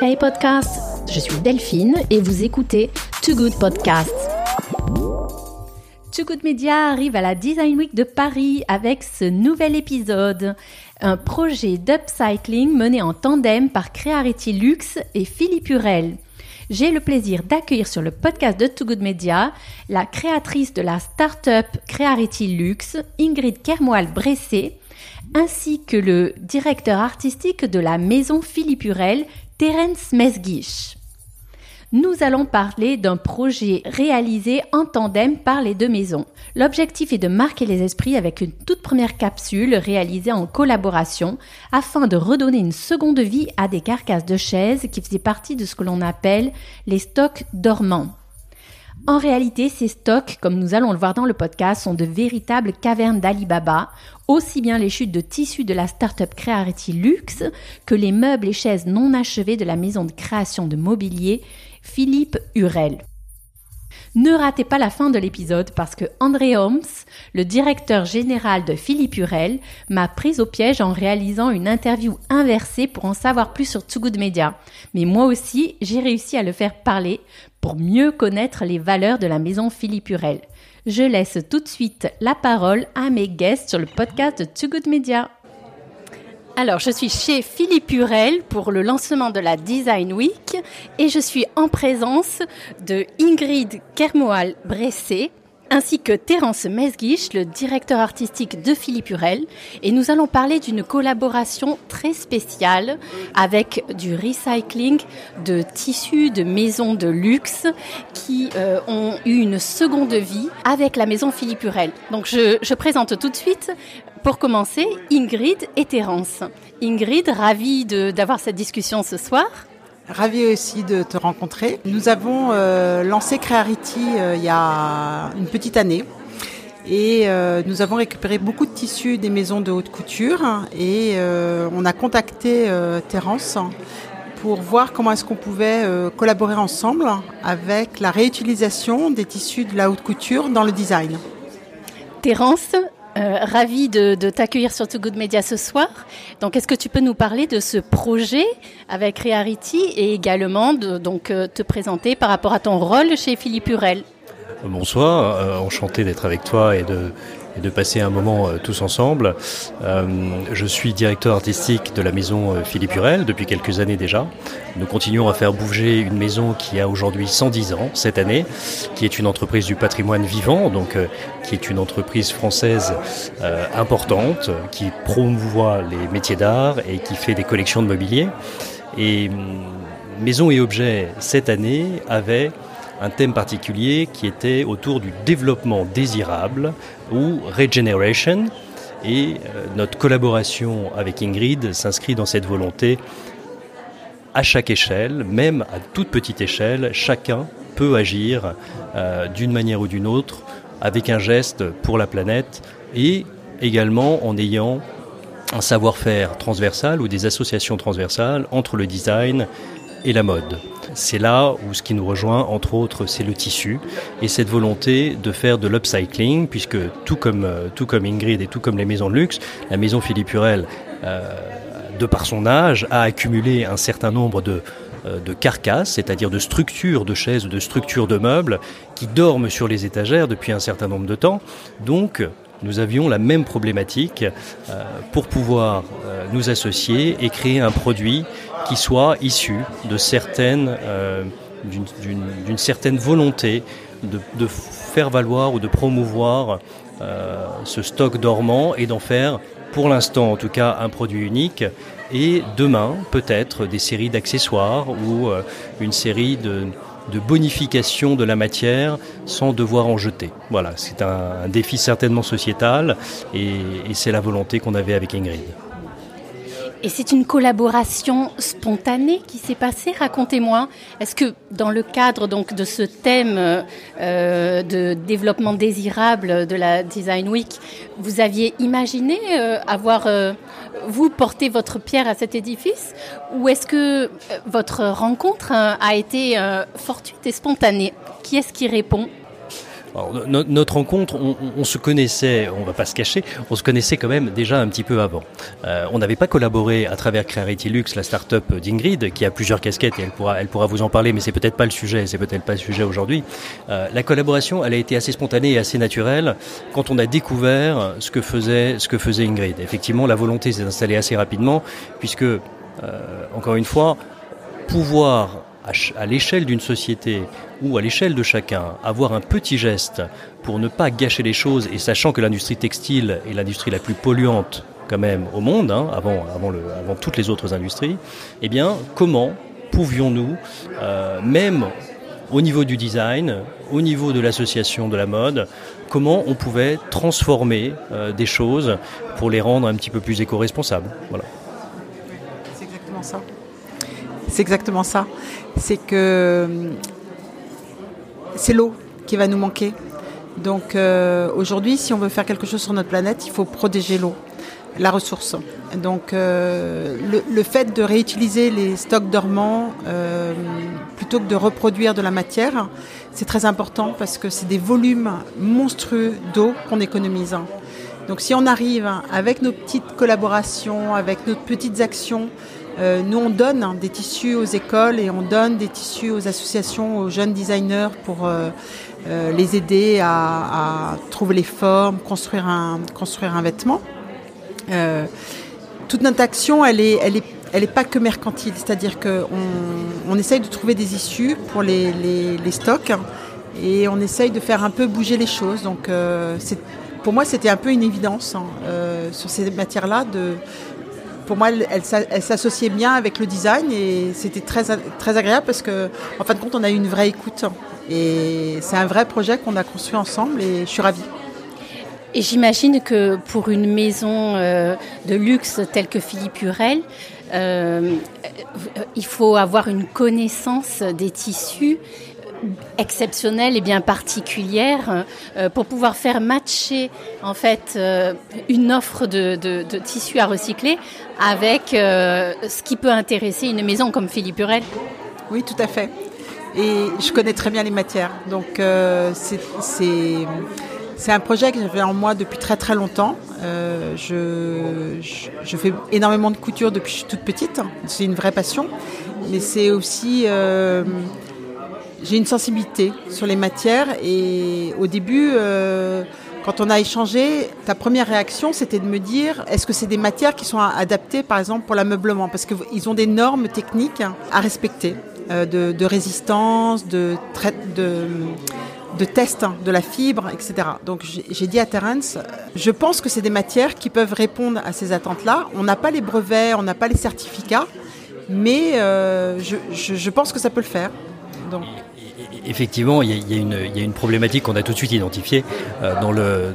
Hey podcast, je suis Delphine et vous écoutez Too Good Podcast. Too Good Media arrive à la Design Week de Paris avec ce nouvel épisode, un projet d'upcycling mené en tandem par Crearity Luxe et Philippe Hurel. J'ai le plaisir d'accueillir sur le podcast de Too Good Media la créatrice de la start-up Crearity Luxe, Ingrid Kermoal-Bressé, ainsi que le directeur artistique de la maison Philippe Hurel, Terence Mesguich nous allons parler d'un projet réalisé en tandem par les deux maisons. L'objectif est de marquer les esprits avec une toute première capsule réalisée en collaboration afin de redonner une seconde vie à des carcasses de chaises qui faisaient partie de ce que l'on appelle les stocks dormants. En réalité, ces stocks, comme nous allons le voir dans le podcast, sont de véritables cavernes d'Alibaba, aussi bien les chutes de tissus de la start-up Crearity Luxe que les meubles et chaises non achevés de la maison de création de mobilier Philippe Hurel. Ne ratez pas la fin de l'épisode parce que André Holmes, le directeur général de Philippe Hurel, m'a prise au piège en réalisant une interview inversée pour en savoir plus sur Too Good Media. Mais moi aussi, j'ai réussi à le faire parler pour mieux connaître les valeurs de la maison Philippe Hurel. Je laisse tout de suite la parole à mes guests sur le podcast de Too Good Media. Alors, je suis chez Philippe Hurel pour le lancement de la Design Week et je suis en présence de Ingrid Kermoal-Bressé ainsi que Terence Mesguich, le directeur artistique de Philippe Hurel. Et nous allons parler d'une collaboration très spéciale avec du recycling de tissus de maisons de luxe qui euh, ont eu une seconde vie avec la maison Philippe Hurel. Donc je, je présente tout de suite pour commencer, Ingrid et Terence. Ingrid, ravie d'avoir cette discussion ce soir. Ravie aussi de te rencontrer. Nous avons euh, lancé Crearity euh, il y a une petite année. Et euh, nous avons récupéré beaucoup de tissus des maisons de haute couture et on a contacté Terence pour voir comment est-ce qu'on pouvait collaborer ensemble avec la réutilisation des tissus de la haute couture dans le design. Terence, euh, ravi de, t'accueillir sur Too Good Media ce soir. Donc, est-ce que tu peux nous parler de ce projet avec Reality et également donc euh, te présenter par rapport à ton rôle chez Philippe Hurel? Bonsoir, euh, enchanté d'être avec toi et de et de passer un moment euh, tous ensemble. Euh, je suis directeur artistique de la maison euh, Philippe Hurel depuis quelques années déjà. Nous continuons à faire bouger une maison qui a aujourd'hui 110 ans cette année, qui est une entreprise du patrimoine vivant, donc qui est une entreprise française importante, qui promouvoit les métiers d'art et qui fait des collections de mobilier. Et hum, Maison et Objets cette année avait un thème particulier qui était autour du développement désirable ou regeneration. Et euh, notre collaboration avec Ingrid s'inscrit dans cette volonté à chaque échelle, même à toute petite échelle, chacun peut agir euh, d'une manière ou d'une autre avec un geste pour la planète et également en ayant un savoir-faire transversal ou des associations transversales entre le design et la mode. C'est là où ce qui nous rejoint, entre autres, c'est le tissu et cette volonté de faire de l'upcycling, puisque tout comme, euh, Ingrid et tout comme les maisons de luxe, la maison Philippe Hurel, euh, de par son âge, a accumulé un certain nombre de, euh, carcasses, c'est-à-dire de structures de chaises, de structures de meubles qui dorment sur les étagères depuis un certain nombre de temps. Donc, nous avions la même problématique pour pouvoir nous associer et créer un produit qui soit issu euh, d'une certaine volonté de, faire valoir ou de promouvoir euh, ce stock dormant et d'en faire, pour l'instant en tout cas, un produit unique. Et demain, peut-être des séries d'accessoires ou euh, une série de, de bonification de la matière sans devoir en jeter. Voilà, c'est un, défi certainement sociétal et c'est la volonté qu'on avait avec Ingrid. Et c'est une collaboration spontanée qui s'est passée. Racontez-moi. Est-ce que dans le cadre donc de ce thème euh, de développement désirable de la Design Week, vous aviez imaginé euh, avoir euh, vous porté votre pierre à cet édifice, ou est-ce que votre rencontre a été fortuite et spontanée? Qui est-ce qui répond? Notre rencontre, on, se connaissait, on va pas se cacher, on se connaissait quand même déjà un petit peu avant. Euh, on n'avait pas collaboré à travers Crearity Lux, la start-up d'Ingrid, qui a plusieurs casquettes et elle pourra, elle pourra vous en parler, mais c'est peut-être pas le sujet, c'est peut-être pas le sujet aujourd'hui. Euh, la collaboration, elle a été assez spontanée et assez naturelle quand on a découvert ce que faisait, ce que faisait Ingrid. Effectivement, la volonté s'est installée assez rapidement, puisque, euh, encore une fois, pouvoir à l'échelle d'une société ou à l'échelle de chacun, avoir un petit geste pour ne pas gâcher les choses, et sachant que l'industrie textile est l'industrie la plus polluante quand même au monde, hein, avant, toutes les autres industries, eh bien, comment pouvions-nous, euh, même au niveau du design, au niveau de l'association de la mode, comment on pouvait transformer euh, des choses pour les rendre un petit peu plus éco-responsables? Voilà. C'est exactement ça. C'est exactement ça. C'est que c'est l'eau qui va nous manquer. Donc euh, aujourd'hui, si on veut faire quelque chose sur notre planète, il faut protéger l'eau, la ressource. Donc euh, le, fait de réutiliser les stocks dormants euh, plutôt que de reproduire de la matière, c'est très important parce que c'est des volumes monstrueux d'eau qu'on économise. Donc si on arrive avec nos petites collaborations, avec nos petites actions, euh, nous, on donne hein, des tissus aux écoles et on donne des tissus aux associations, aux jeunes designers pour euh, euh, les aider à, trouver les formes, construire un, vêtement. toute notre action, elle est, pas que mercantile, c'est-à-dire qu'on on essaye de trouver des issues pour les, les, stocks et on essaye de faire un peu bouger les choses. Donc, pour moi, c'était un peu une évidence hein, sur ces matières-là de pour moi, elle, s'associait bien avec le design et c'était très, très agréable parce que, en fin de compte, on a eu une vraie écoute. Et c'est un vrai projet qu'on a construit ensemble et je suis ravie. Et j'imagine que pour une maison euh, de luxe telle que Philippe Hurel, euh, il faut avoir une connaissance des tissus exceptionnelle et bien particulière euh, pour pouvoir faire matcher en fait euh, une offre de, de, tissus à recycler avec euh, ce qui peut intéresser une maison comme Philippe Hurel. Oui, tout à fait. Et je connais très bien les matières. Donc c'est un projet que j'avais en moi depuis très très longtemps. je, je, fais énormément de couture depuis que je suis toute petite. C'est une vraie passion. Mais c'est aussi j'ai une sensibilité sur les matières et au début, euh, quand on a échangé, ta première réaction, c'était de me dire, est-ce que c'est des matières qui sont adaptées, par exemple, pour l'ameublement? Parce qu'ils ont des normes techniques à respecter, euh, de, résistance, de, de, de test de la fibre, etc. Donc j'ai dit à Terence, je pense que c'est des matières qui peuvent répondre à ces attentes-là. On n'a pas les brevets, on n'a pas les certificats, mais euh, je, je, pense que ça peut le faire. Donc effectivement, il y, a, une, problématique qu'on a tout de suite identifiée. Euh, dans le,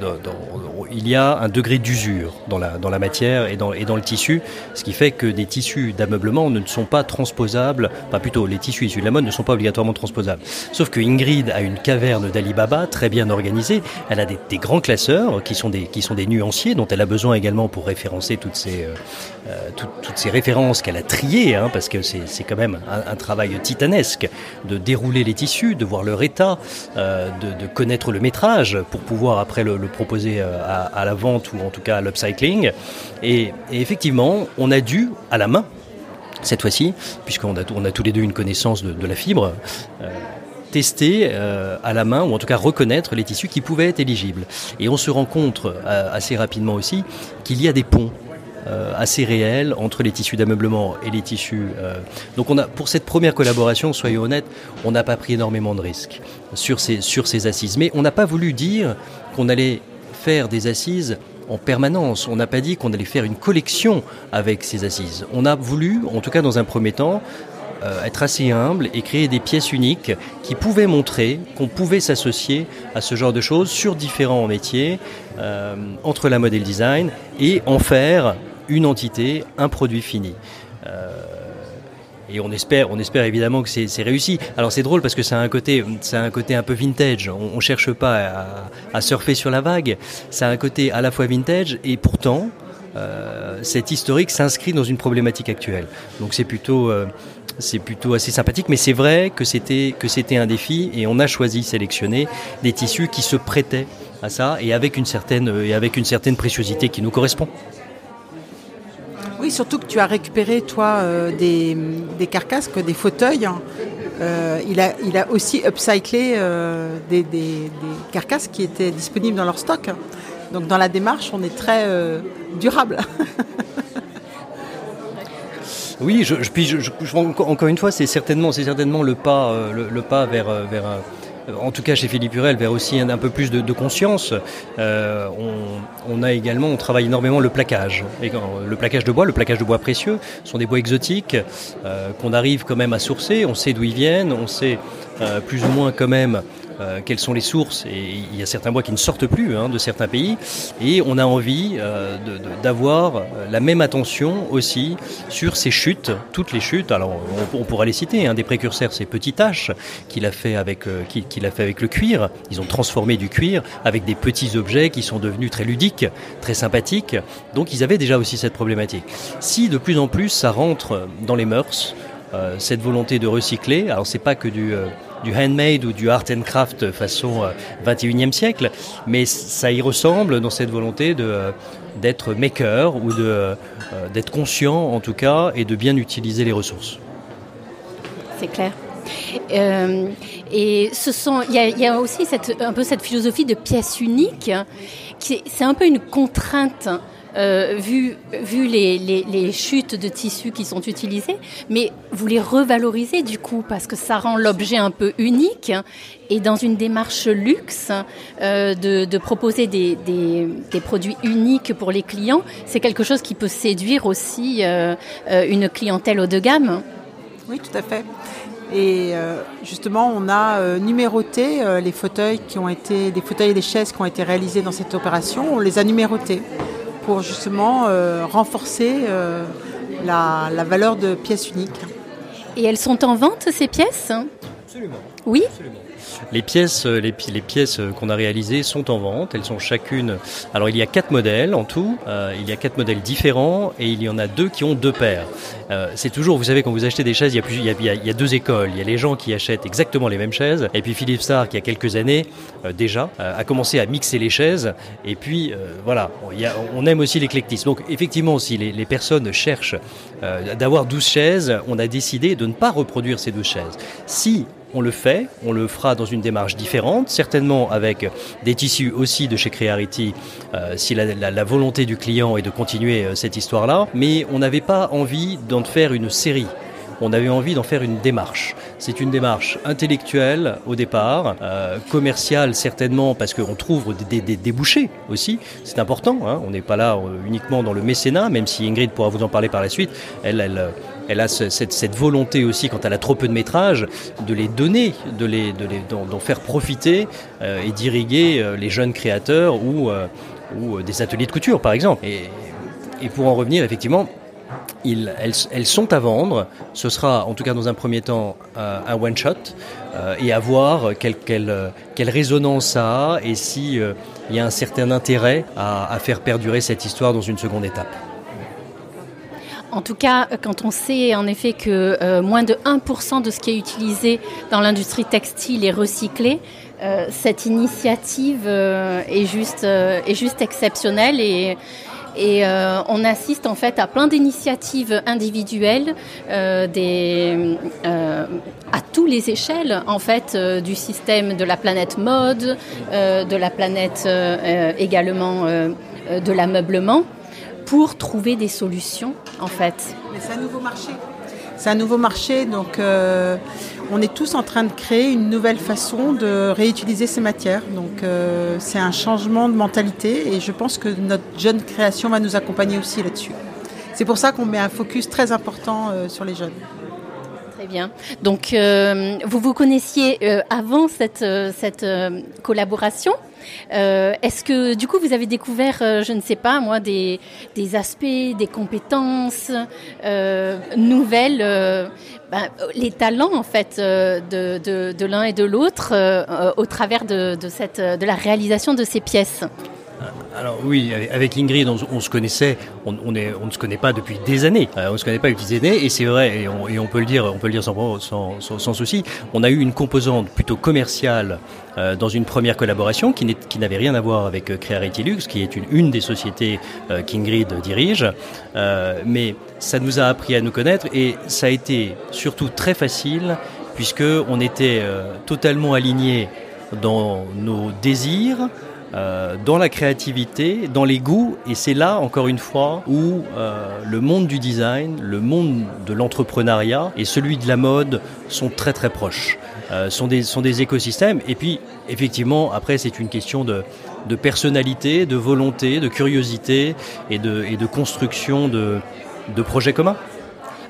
il y a un degré d'usure dans la, matière et dans, le tissu, ce qui fait que des tissus d'ameublement ne sont pas transposables, pas plutôt les tissus issus de la mode ne sont pas obligatoirement transposables. Sauf que Ingrid a une caverne d'Alibaba très bien organisée, elle a des, grands classeurs qui sont, des, nuanciers dont elle a besoin également pour référencer toutes ces, euh, euh, références qu'elle a triées, hein, parce que c'est quand même un, travail titanesque de dérouler les tissus, de voir leur état, euh, de, connaître le métrage pour pouvoir après le, proposer euh, à, la vente ou en tout cas à l'upcycling. Et, effectivement, on a dû, à la main, cette fois-ci, puisqu'on a, on a tous les deux une connaissance de, la fibre, tester à la main, ou en tout cas reconnaître les tissus qui pouvaient être éligibles. Et on se rend compte assez rapidement aussi qu'il y a des ponts euh, assez réel entre les tissus d'ameublement et les tissus. Euh. Donc on a, pour cette première collaboration, soyons honnêtes, on n'a pas pris énormément de risques sur ces, sur ces assises. Mais on n'a pas voulu dire qu'on allait faire des assises en permanence. On n'a pas dit qu'on allait faire une collection avec ces assises. On a voulu, en tout cas dans un premier temps, euh, être assez humble et créer des pièces uniques qui pouvaient montrer qu'on pouvait s'associer à ce genre de choses sur différents métiers, entre la mode et le design, et en faire une entité, un produit fini. Euh, et on espère, on espère évidemment que c'est réussi. Alors c'est drôle parce que c'est un côté, c'est un côté un peu vintage. On, ne cherche pas à, surfer sur la vague. Ça a un côté à la fois vintage et pourtant, euh, cet historique s'inscrit dans une problématique actuelle. Donc c'est plutôt, euh, c'est plutôt assez sympathique. Mais c'est vrai que c'était que c'était un défi et on a choisi sélectionner des tissus qui se prêtaient à ça et avec une certaine et avec une certaine préciosité qui nous correspond. Surtout que tu as récupéré toi euh, des, des, carcasses, des fauteuils. Euh, il, a, il a aussi upcyclé euh, des, des, carcasses qui étaient disponibles dans leur stock. Donc dans la démarche, on est très durable. Oui, je, puis encore une fois, c'est certainement, certainement le pas, le pas vers, vers en tout cas chez Philippe Hurel, vers aussi un, peu plus de, conscience. Euh, on, a également, on travaille énormément le plaquage. Et le plaquage de bois, le plaquage de bois précieux, sont des bois exotiques euh, qu'on arrive quand même à sourcer. On sait d'où ils viennent, on sait euh, plus ou moins quand même euh, quelles sont les sources. Et il y a certains bois qui ne sortent plus hein, de certains pays. Et on a envie euh, d'avoir euh, la même attention aussi sur ces chutes, toutes les chutes. Alors on, pourra les citer. Un hein, des précurseurs, c'est Petit H, qu'il a fait avec a fait avec le cuir. Ils ont transformé du cuir avec des petits objets qui sont devenus très ludiques, très sympathiques. Donc ils avaient déjà aussi cette problématique. Si de plus en plus ça rentre dans les mœurs, cette volonté de recycler, alors c'est pas que du du handmade ou du art and craft façon 21e siècle, mais ça y ressemble dans cette volonté de d'être maker ou de d'être conscient en tout cas et de bien utiliser les ressources. C'est clair. Euh, et ce sont, il y a, aussi un peu cette philosophie de pièce unique, qui c'est un peu une contrainte euh, vu, vu les, les, chutes de tissus qui sont utilisées, mais vous les revalorisez du coup parce que ça rend l'objet un peu unique et dans une démarche luxe euh, de, de, proposer des, des, des, produits uniques pour les clients, c'est quelque chose qui peut séduire aussi euh, une clientèle haut de gamme. Oui, tout à fait. Et justement, on a numéroté les fauteuils qui ont été, les fauteuils et les chaises qui ont été réalisés dans cette opération. On les a numérotés pour justement euh, renforcer euh, la, la, valeur de pièces uniques. Et elles sont en vente ces pièces? Absolument. Oui? Absolument. Les pièces, les, les pièces qu'on a réalisées sont en vente. Elles sont chacune. Alors il y a quatre modèles en tout. Euh, il y a quatre modèles différents et il y en a deux qui ont deux paires. Euh, c'est toujours, vous savez, quand vous achetez des chaises, il y, a plus, il, y a, il y deux écoles. Il y a les gens qui achètent exactement les mêmes chaises. Et puis Philippe Starr, qui a quelques années euh, déjà, a commencé à mixer les chaises. Et puis voilà, il y on aime aussi l'éclectisme. Donc effectivement, si les, les personnes cherchent d'avoir 12 chaises, on a décidé de ne pas reproduire ces 12 chaises. Si on le fait, on le fera dans une démarche différente, certainement avec des tissus aussi de chez Crearity, euh, si la, volonté du client est de continuer euh, cette histoire-là, mais on n'avait pas envie d'en faire une série. On avait envie d'en faire une démarche. C'est une démarche intellectuelle au départ, euh, commerciale certainement parce qu'on trouve des, bouchées aussi. C'est important. Hein on n'est pas là uniquement dans le mécénat, même si Ingrid pourra vous en parler par la suite. Elle, elle a ce, cette, volonté aussi, quand elle a trop peu de métrages, de les donner, de les, de les, d'en faire profiter euh, et d'irriguer euh, les jeunes créateurs ou, euh, des ateliers de couture, par exemple. Et, pour en revenir, effectivement, elles, sont à vendre. Ce sera, en tout cas dans un premier temps, un one shot euh, et à voir quelle, résonance ça a et si euh, y a un certain intérêt à faire perdurer cette histoire dans une seconde étape. En tout cas, quand on sait en effet que euh, moins de 1% de ce qui est utilisé dans l'industrie textile est recyclé, euh, cette initiative euh, est, juste, euh, exceptionnelle et, euh, on assiste en fait à plein d'initiatives individuelles euh, euh, à tous les échelles en fait euh, du système de la planète mode, euh, de la planète euh, également euh, de l'ameublement pour trouver des solutions en fait. Mais c'est un nouveau marché. C'est un nouveau marché, donc euh, on est tous en train de créer une nouvelle façon de réutiliser ces matières. Donc euh, c'est un changement de mentalité et je pense que notre jeune création va nous accompagner aussi là-dessus. C'est pour ça qu'on met un focus très important euh, sur les jeunes. Très bien. Donc, euh, vous vous connaissiez euh, avant cette, euh, cette collaboration. Est-ce que du coup vous avez découvert, je ne sais pas moi, des, des aspects, des compétences nouvelles, ben, les talents en fait de, de, de l'un et de l'autre au travers de, de, cette, de la réalisation de ces pièces? Alors oui, avec Ingrid, on, se connaissait, on, est, on, ne se connaît pas depuis des années. Euh, on ne se connaît pas depuis des années, et c'est vrai, et on, peut le dire, on peut le dire sans, sans, sans, souci. On a eu une composante plutôt commerciale euh, dans une première collaboration qui n'avait rien à voir avec euh, Crearity Lux, qui est une, une des sociétés euh, qu'Ingrid dirige. Euh, mais ça nous a appris à nous connaître, et ça a été surtout très facile, puisque on était totalement alignés dans nos désirs, euh, dans la créativité, dans les goûts, et c'est là, encore une fois, où euh, le monde du design, le monde de l'entrepreneuriat et celui de la mode sont très très proches, euh, sont, des, sont des écosystèmes, et puis effectivement, après c'est une question de, de personnalité, de volonté, de curiosité et de, et de construction de, de projets communs.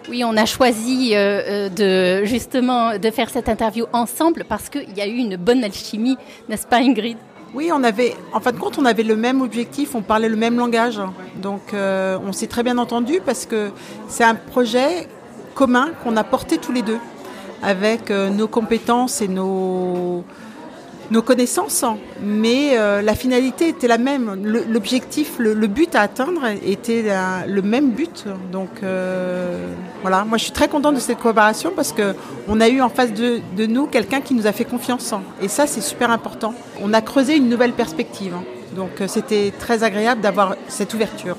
Oui, on a choisi euh, de justement de faire cette interview ensemble parce qu'il y a eu une bonne alchimie, n'est-ce pas Ingrid? Oui, on avait, en fin de compte, on avait le même objectif, on parlait le même langage. Donc, euh, on s'est très bien entendu parce que c'est un projet commun qu'on a porté tous les deux avec euh, nos compétences et nos, nos connaissances, mais euh, la finalité était la même. L'objectif, le, but à atteindre était le même but. Donc euh, voilà, moi je suis très contente de cette collaboration parce que on a eu en face de, nous quelqu'un qui nous a fait confiance. Et ça, c'est super important. On a creusé une nouvelle perspective. Donc euh, c'était très agréable d'avoir cette ouverture.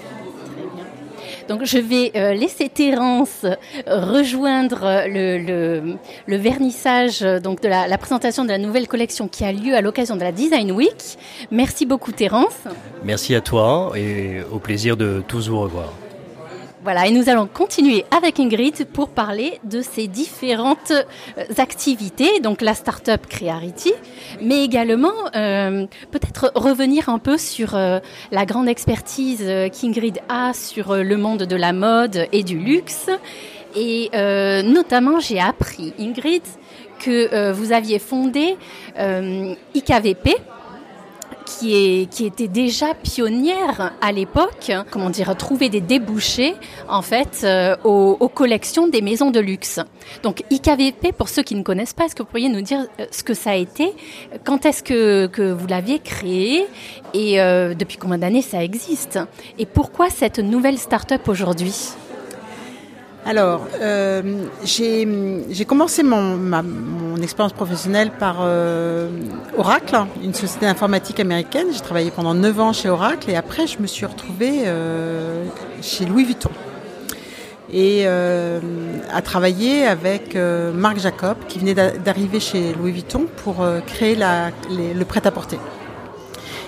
Donc je vais euh, laisser Terence euh, rejoindre le, le, vernissage euh, donc de la, la, présentation de la nouvelle collection qui a lieu à l'occasion de la Design Week. Merci beaucoup Terence. Merci à toi et au plaisir de tous vous revoir. Voilà, et nous allons continuer avec Ingrid pour parler de ces différentes euh, activités, donc la start-up Crearity, mais également euh, peut-être revenir un peu sur euh, la grande expertise euh, qu'Ingrid a sur le monde de la mode et du luxe. Et euh, notamment, j'ai appris, Ingrid, que euh, vous aviez fondé IKVP, qui, était déjà pionnière à l'époque, comment dire, trouver des débouchés en fait euh, aux, collections des maisons de luxe. Donc IKVP, pour ceux qui ne connaissent pas, est-ce que vous pourriez nous dire euh, ce que ça a été Quand est-ce que, que vous l'aviez créé Et euh, depuis combien d'années ça existe Et pourquoi cette nouvelle start-up aujourd'hui? Alors, euh, j'ai commencé mon, expérience professionnelle par euh, Oracle, une société informatique américaine. J'ai travaillé pendant 9 ans chez Oracle et après je me suis retrouvée euh, chez Louis Vuitton. Et à travailler avec Marc Jacob qui venait d'arriver chez Louis Vuitton pour créer le prêt-à-porter.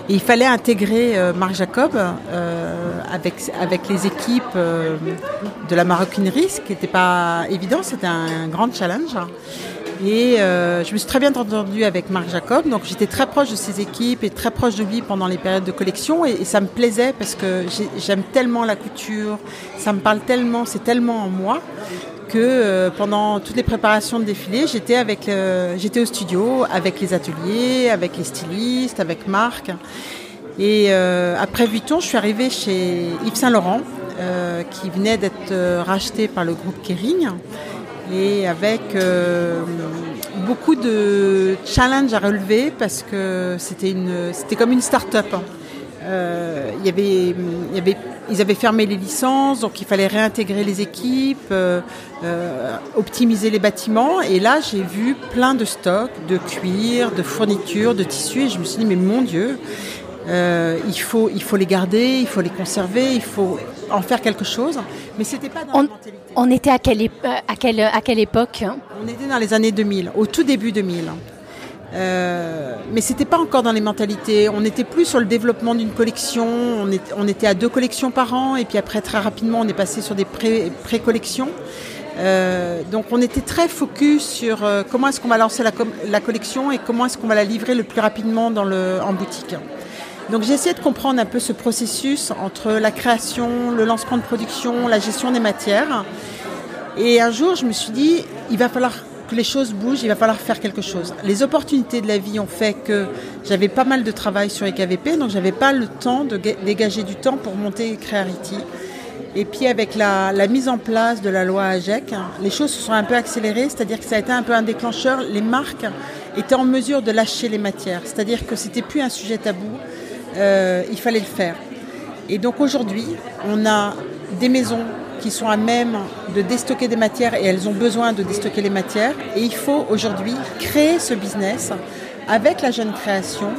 Et il fallait intégrer euh, Marc Jacob euh, avec, avec les équipes euh, de la maroquinerie, ce qui n'était pas évident, c'était un, grand challenge. Et je me suis très bien entendue avec Marc Jacob, donc j'étais très proche de ses équipes et très proche de lui pendant les périodes de collection, et ça me plaisait parce que j'aime tellement la couture, ça me parle tellement, c'est tellement en moi euh, pendant toutes les préparations de défilé, j'étais avec, euh, j'étais au studio avec les ateliers, avec les stylistes, avec Marc. Et euh, après Vuitton, je suis arrivée chez Yves Saint Laurent, qui venait d'être racheté par le groupe Kering, et avec beaucoup de challenges à relever parce que c'était comme une start-up. Euh, y avait, il y avait, ils avaient fermé les licences, donc il fallait réintégrer les équipes, euh, euh, optimiser les bâtiments. Et là, j'ai vu plein de stocks, de cuir, de fournitures, de tissus, et je me suis dit, mais mon Dieu, il, faut, il faut les garder, il faut les conserver, il faut en faire quelque chose. Mais c'était pas dans on, la mentalité. On était à quelle, à quelle, à quelle époque On était dans les années 2000, au tout début 2000. Euh, mais c'était pas encore dans les mentalités. On était plus sur le développement d'une collection. On, était à deux collections par an, et puis après très rapidement, on est passé sur des pré-collections. Euh, donc on était très focus sur euh, comment est-ce qu'on va lancer la, collection et comment est-ce qu'on va la livrer le plus rapidement en boutique. Donc j'ai essayé de comprendre un peu ce processus entre la création, le lancement de production, la gestion des matières. Et un jour, je me suis dit, il va falloir les choses bougent, il va falloir faire quelque chose. Les opportunités de la vie ont fait que j'avais pas mal de travail sur EKVP, donc j'avais pas le temps de dégager du temps pour monter Crearity. Et puis avec la, mise en place de la loi AGEC, les choses se sont un peu accélérées, c'est-à-dire que ça a été un peu un déclencheur. Les marques étaient en mesure de lâcher les matières, c'est-à-dire que c'était plus un sujet tabou. il fallait le faire. Et donc aujourd'hui, on a des maisons qui sont à même de déstocker des matières et elles ont besoin de déstocker les matières. Et il faut aujourd'hui créer ce business avec la jeune création,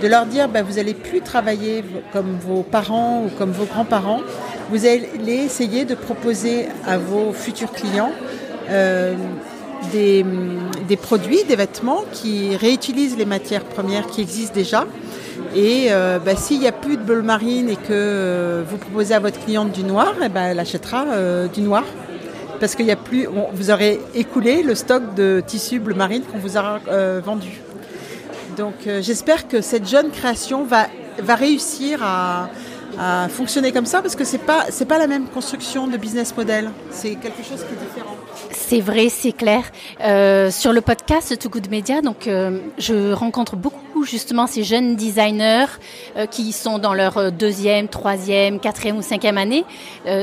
de leur dire ben, vous n'allez plus travailler comme vos parents ou comme vos grands-parents, vous allez essayer de proposer à vos futurs clients euh, des, des, produits, des vêtements qui réutilisent les matières premières qui existent déjà et euh, bah, s'il n'y a plus de bleu marine et que euh, vous proposez à votre cliente du noir, eh ben, elle achètera euh, du noir. Parce qu'il a plus, vous aurez écoulé le stock de tissus bleu marine qu'on vous a vendu. Donc j'espère que cette jeune création va, va réussir à, fonctionner comme ça parce que c'est pas pas la même construction de business model. C'est quelque chose qui est différent. C'est vrai, c'est clair. Sur le podcast Too Good Media, donc je rencontre beaucoup justement ces jeunes designers euh, qui sont dans leur deuxième, troisième, quatrième ou cinquième année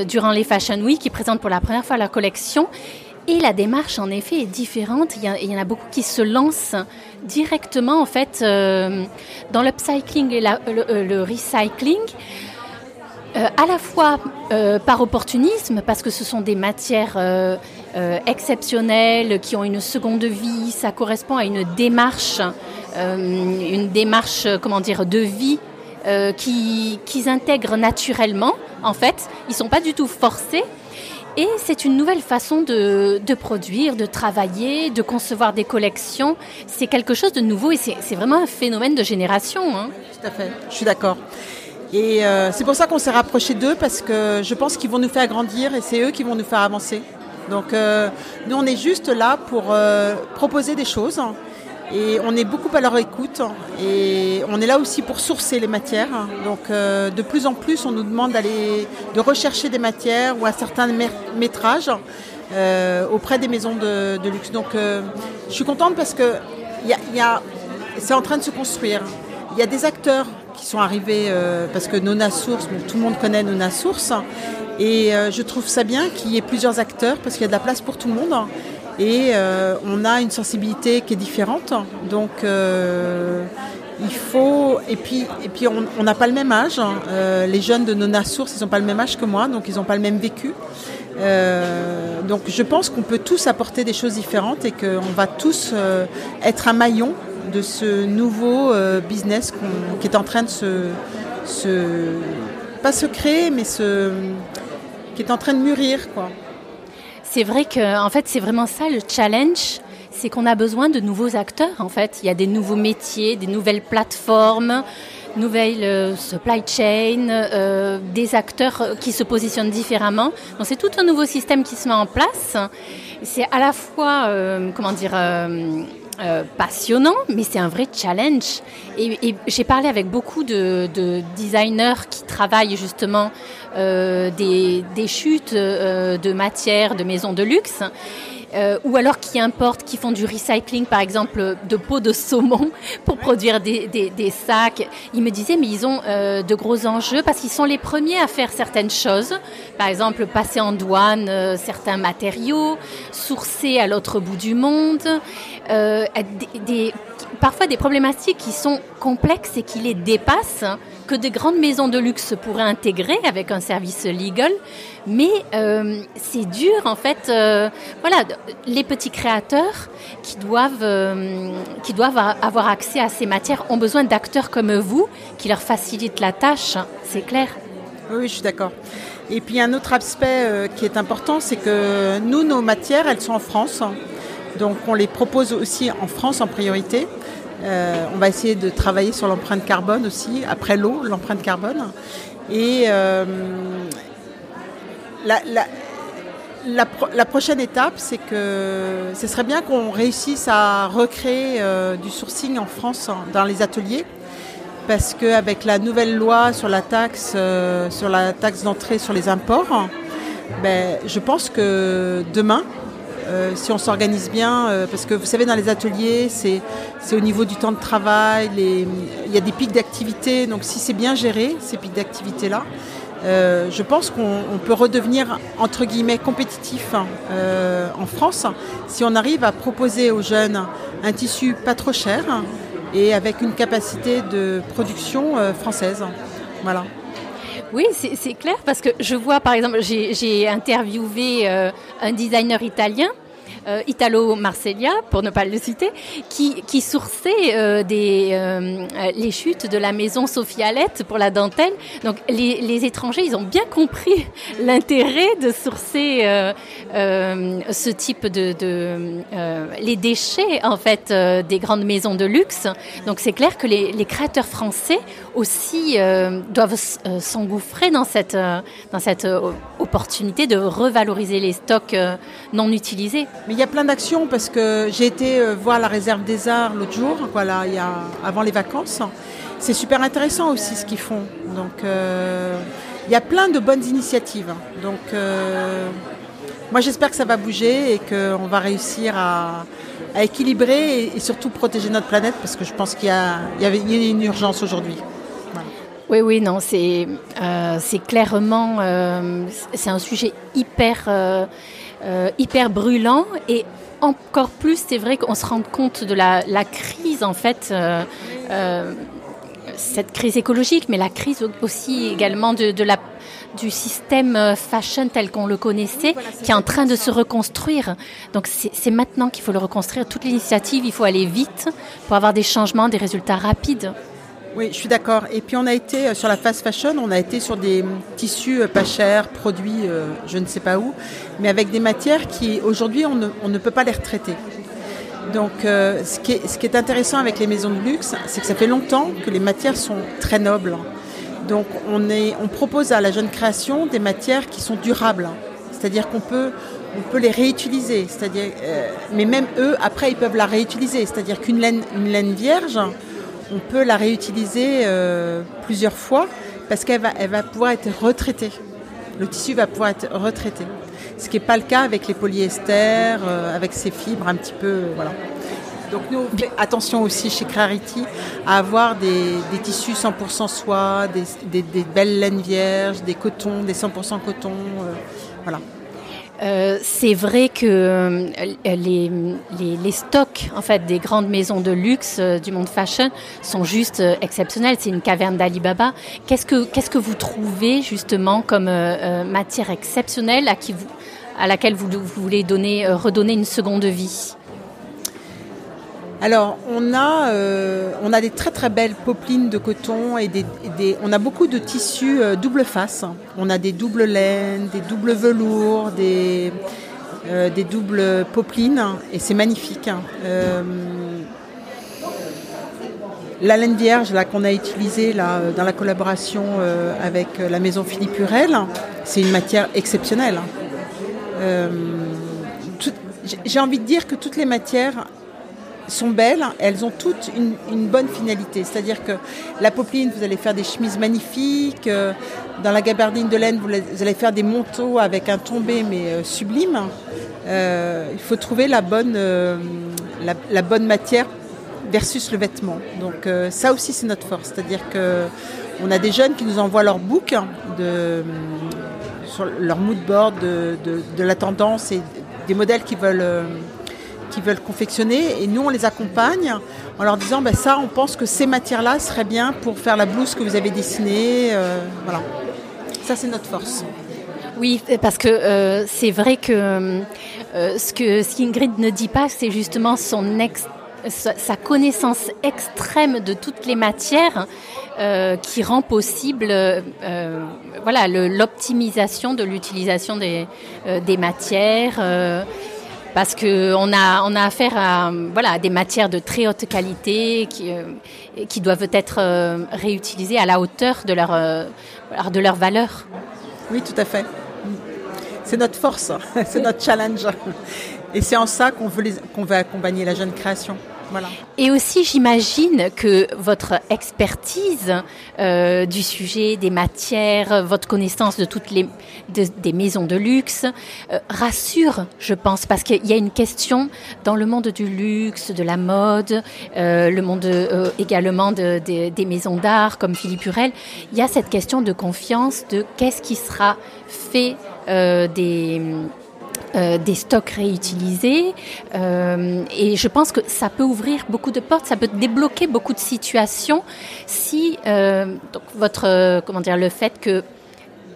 durant les Fashion Week, qui présentent pour la première fois la collection. Et la démarche, en effet, est différente. Il y, en a beaucoup qui se lancent directement, en fait, dans l'upcycling et le, recycling. Euh, à la fois euh, par opportunisme, parce que ce sont des matières euh, exceptionnelles qui ont une seconde vie, ça correspond à une démarche, une démarche, comment dire, de vie qu'ils qui intègrent naturellement. En fait, ils sont pas du tout forcés. Et c'est une nouvelle façon de, de, produire, de travailler, de concevoir des collections. C'est quelque chose de nouveau et c'est vraiment un phénomène de génération. Hein. Tout à fait, je suis d'accord. Et euh, c'est pour ça qu'on s'est rapproché d'eux parce que je pense qu'ils vont nous faire grandir et c'est eux qui vont nous faire avancer. Donc euh, nous on est juste là pour euh, proposer des choses et on est beaucoup à leur écoute et on est là aussi pour sourcer les matières. Donc de plus en plus on nous demande d'aller de rechercher des matières ou un certain métrage auprès des maisons de, luxe. Donc je suis contente parce que y a, c'est en train de se construire. Il y a des acteurs qui sont arrivés euh, parce que Nona Source, tout le monde connaît Nona Source. Et euh, je trouve ça bien qu'il y ait plusieurs acteurs parce qu'il y a de la place pour tout le monde. Et euh, on a une sensibilité qui est différente. Donc il faut. Et puis, et puis on n'a pas le même âge. les jeunes de Nona Source, ils n'ont pas le même âge que moi, donc ils n'ont pas le même vécu. donc je pense qu'on peut tous apporter des choses différentes et qu'on va tous être un maillon de ce nouveau euh, business qui est en train de se, pas se créer, mais se, qui est en train de mûrir, quoi. C'est vrai que, en fait, c'est vraiment ça le challenge, c'est qu'on a besoin de nouveaux acteurs. En fait, il y a des nouveaux métiers, des nouvelles plateformes, nouvelles euh, supply chain, euh, des acteurs qui se positionnent différemment. Donc c'est tout un nouveau système qui se met en place. C'est à la fois, comment dire euh, passionnant, mais c'est un vrai challenge. Et, j'ai parlé avec beaucoup de, designers qui travaillent justement euh, des, chutes euh, de matière, de maisons de luxe. Euh, ou alors qui importent, qui font du recycling, par exemple, de peau de saumon pour produire des, des, sacs. Ils me disaient, mais ils ont euh, de gros enjeux parce qu'ils sont les premiers à faire certaines choses. Par exemple, passer en douane euh, certains matériaux, sourcer à l'autre bout du monde, des, parfois des problématiques qui sont complexes et qui les dépassent que des grandes maisons de luxe pourraient intégrer avec un service legal, mais euh, c'est dur en fait. Euh, voilà, les petits créateurs qui doivent, euh, qui doivent avoir accès à ces matières ont besoin d'acteurs comme vous qui leur facilitent la tâche, c'est clair. Oui, je suis d'accord. Et puis un autre aspect qui est important, c'est que nous, nos matières, elles sont en France. Donc on les propose aussi en France en priorité. Euh, on va essayer de travailler sur l'empreinte carbone aussi, après l'eau, l'empreinte carbone. Et euh, la, prochaine étape, c'est que ce serait bien qu'on réussisse à recréer euh, du sourcing en France dans les ateliers. Parce qu'avec la nouvelle loi sur la taxe, sur la taxe d'entrée sur les imports, ben, je pense que demain, euh, si on s'organise bien, euh, parce que vous savez, dans les ateliers, c'est au niveau du temps de travail, il y a des pics d'activité, donc si c'est bien géré, ces pics d'activité-là, euh, je pense qu'on peut redevenir, entre guillemets, compétitif hein, en France si on arrive à proposer aux jeunes un tissu pas trop cher, et avec une capacité de production française. Voilà. Oui, c'est clair parce que je vois par exemple, j'ai interviewé un designer italien euh, Italo Marcellia, pour ne pas le citer, qui, sourçait euh, euh, les chutes de la maison Sophie Alette pour la dentelle. Donc les, étrangers, ils ont bien compris l'intérêt de sourcer ce type de, de les déchets en fait des grandes maisons de luxe. Donc c'est clair que les, les, créateurs français aussi doivent s'engouffrer dans cette dans cette opportunité de revaloriser les stocks non utilisés. Mais il y a plein d'actions parce que j'ai été euh, voir la réserve des arts l'autre jour, voilà, il y a, avant les vacances. C'est super intéressant aussi ce qu'ils font. Donc euh, il y a plein de bonnes initiatives. Donc euh, moi j'espère que ça va bouger et qu'on va réussir à, équilibrer et, surtout protéger notre planète parce que je pense qu'il y, a, une urgence aujourd'hui. Oui, oui, non, c'est c'est clairement c'est un sujet hyper euh, hyper brûlant et encore plus, c'est vrai qu'on se rend compte de la, crise en fait. Euh, euh, cette crise écologique, mais la crise aussi également de, la, du système fashion tel qu'on le connaissait, qui est en train de se reconstruire. Donc c'est maintenant qu'il faut le reconstruire. Toute l'initiative, il faut aller vite pour avoir des changements, des résultats rapides. Oui, je suis d'accord. Et puis on a été euh, sur la fast fashion, on a été sur des tissus euh, pas chers, produits euh, je ne sais pas où, mais avec des matières qui aujourd'hui on ne, peut pas les retraiter. Donc ce, qui est, intéressant avec les maisons de luxe, c'est que ça fait longtemps que les matières sont très nobles. Donc on, est, on propose à la jeune création des matières qui sont durables. C'est-à-dire qu'on peut, les réutiliser. C'est-à-dire, mais même eux, après, ils peuvent la réutiliser. C'est-à-dire qu'une laine, une laine vierge, on peut la réutiliser euh, plusieurs fois parce qu'elle va, elle va pouvoir être retraitée. Le tissu va pouvoir être retraité. Ce qui n'est pas le cas avec les polyesters, euh, avec ces fibres un petit peu. Euh, voilà. Donc nous, on fait attention aussi chez Clarity à avoir des, tissus 100% soie, des, belles laines vierges, des cotons, des 100% coton. voilà. Euh, c'est vrai que euh, les, les, stocks en fait des grandes maisons de luxe euh, du monde fashion sont juste exceptionnels. C'est une caverne d'Alibaba. Qu'est-ce que qu'est-ce que vous trouvez justement comme matière exceptionnelle à qui vous, à laquelle vous, vous voulez donner redonner une seconde vie? Alors, on a, euh, on a des très très belles popelines de coton et on a beaucoup de tissus euh, double face. On a des doubles laines, des doubles velours, des, euh, doubles popelines et c'est magnifique. Hein. la laine vierge qu'on a utilisée dans la collaboration avec la maison Philippe Hurel, c'est une matière exceptionnelle. J'ai envie de dire que toutes les matières sont belles, elles ont toutes une, bonne finalité. C'est-à-dire que la popeline, vous allez faire des chemises magnifiques. Euh, dans la gabardine de laine, vous allez faire des manteaux avec un tombé mais euh, sublime. Euh, il faut trouver la bonne, la, bonne matière versus le vêtement. Donc ça aussi c'est notre force. C'est-à-dire que on a des jeunes qui nous envoient leur book de, sur leur mood board de, de la tendance et des modèles qui veulent qui veulent confectionner et nous on les accompagne en leur disant ben ça on pense que ces matières-là seraient bien pour faire la blouse que vous avez dessinée. Euh, voilà. Ça c'est notre force. Oui, parce que euh, c'est vrai que euh, ce que ce ne dit pas, c'est justement son ex, sa, connaissance extrême de toutes les matières qui rend possible voilà l'optimisation de l'utilisation des, des matières parce qu'on a, on a affaire à voilà, des matières de très haute qualité qui, euh, qui doivent être euh, réutilisées à la hauteur de leur, euh, de leur valeur. Oui, tout à fait. C'est notre force, c'est notre challenge. Et c'est en ça qu'on veut, qu'on veut accompagner la jeune création. Et aussi, j'imagine que votre expertise euh, du sujet, des matières, votre connaissance de toutes les des maisons de luxe euh, rassure, je pense, parce qu'il y a une question dans le monde du luxe, de la mode, euh, le monde également de, des maisons d'art comme Philippe Hurel. Il y a cette question de confiance de qu'est-ce qui sera fait des des stocks réutilisés et je pense que ça peut ouvrir beaucoup de portes, ça peut débloquer beaucoup de situations si donc votre comment dire le fait que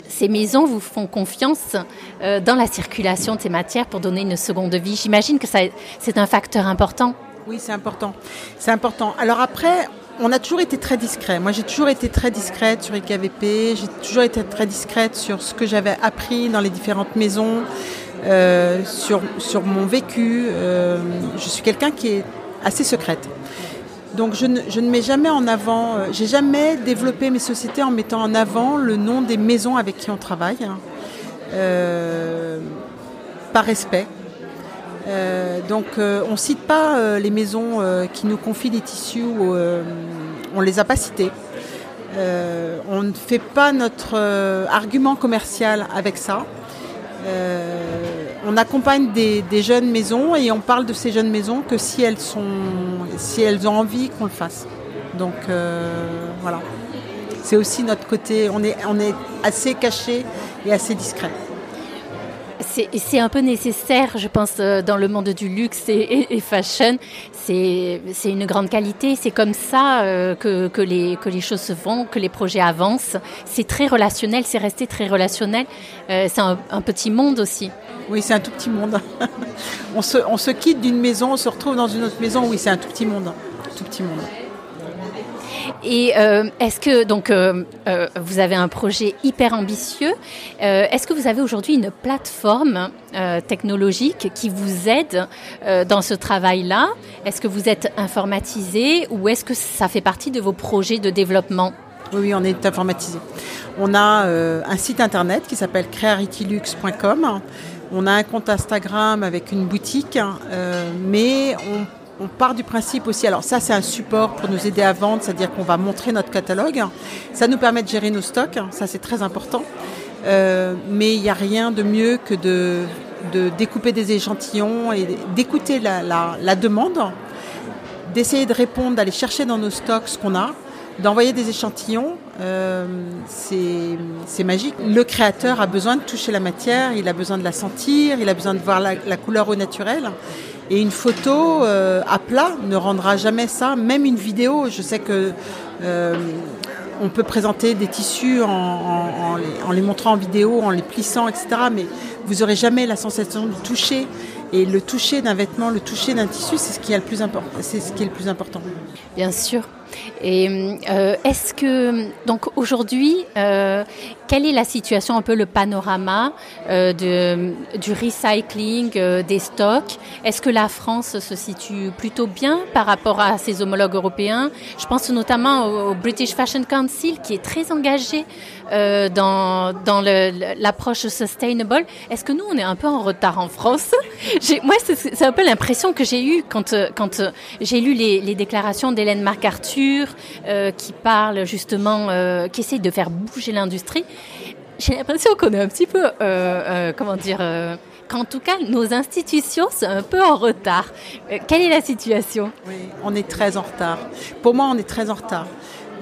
ces maisons vous font confiance dans la circulation de ces matières pour donner une seconde vie. J'imagine que c'est un facteur important. Oui, c'est important. C'est important. Alors après, on a toujours été très discret. Moi, j'ai toujours été très discrète sur IKVP. J'ai toujours été très discrète sur ce que j'avais appris dans les différentes maisons, euh, sur, mon vécu. Euh, je suis quelqu'un qui est assez secrète. Donc je ne, mets jamais en avant, euh, j'ai jamais développé mes sociétés en mettant en avant le nom des maisons avec qui on travaille, hein. par respect. Donc on ne cite pas les maisons qui nous confient des tissus, on ne les a pas citées. on ne fait pas notre argument commercial avec ça. On accompagne des, jeunes maisons et on parle de ces jeunes maisons que si elles, sont, si elles ont envie qu'on le fasse. Donc voilà. C'est aussi notre côté, on est, on est assez caché et assez discret c'est un peu nécessaire, je pense, euh, dans le monde du luxe et, fashion. C'est une grande qualité. C'est comme ça euh, que, les, choses se font, que les projets avancent. C'est très relationnel, c'est resté très relationnel. Euh, c'est un, petit monde aussi. Oui, c'est un tout petit monde. on, se, on se quitte d'une maison, on se retrouve dans une autre maison. Oui, c'est un tout petit monde. Tout petit monde. Et euh, est-ce que donc euh, euh, vous avez un projet hyper ambitieux Est-ce que vous avez aujourd'hui une plateforme technologique qui vous aide dans ce travail-là? Est-ce que vous êtes informatisé ou est-ce que ça fait partie de vos projets de développement? Oui, on est informatisé. On a un site internet qui s'appelle crearitylux.com. On a un compte Instagram avec une boutique, mais on on part du principe aussi, alors ça c'est un support pour nous aider à vendre, c'est-à-dire qu'on va montrer notre catalogue. Ça nous permet de gérer nos stocks, ça c'est très important. Euh, mais il n'y a rien de mieux que de, découper des échantillons et d'écouter la, demande, d'essayer de répondre, d'aller chercher dans nos stocks ce qu'on a, d'envoyer des échantillons. Euh, c'est magique. Le créateur a besoin de toucher la matière, il a besoin de la sentir, il a besoin de voir la, la couleur au naturel. Et une photo euh, à plat ne rendra jamais ça, même une vidéo. Je sais que euh, on peut présenter des tissus en, les, montrant en vidéo, en les plissant, etc. Mais vous n'aurez jamais la sensation de toucher. Et le toucher d'un vêtement, le toucher d'un tissu, c'est ce. C'est ce qui est le plus important. Bien sûr. Et euh, est-ce que donc aujourd'hui, euh, quelle est la situation, un peu le panorama euh, de, du recycling des stocks? Est-ce que la France se situe plutôt bien par rapport à ses homologues européens? Je pense notamment au, British Fashion Council qui est très engagé dans, dans l'approche sustainable. Est-ce que nous, on est un peu en retard en France? Moi, c'est un peu l'impression que j'ai eue quand, quand j'ai lu les, déclarations d'Hélène MacArthur euh, qui parle justement, euh, qui essaye de faire bouger l'industrie. J'ai l'impression qu'on est un petit peu, euh, comment dire, qu'en tout cas nos institutions sont un peu en retard. quelle est la situation? Oui, on est très en retard. Pour moi, on est très en retard.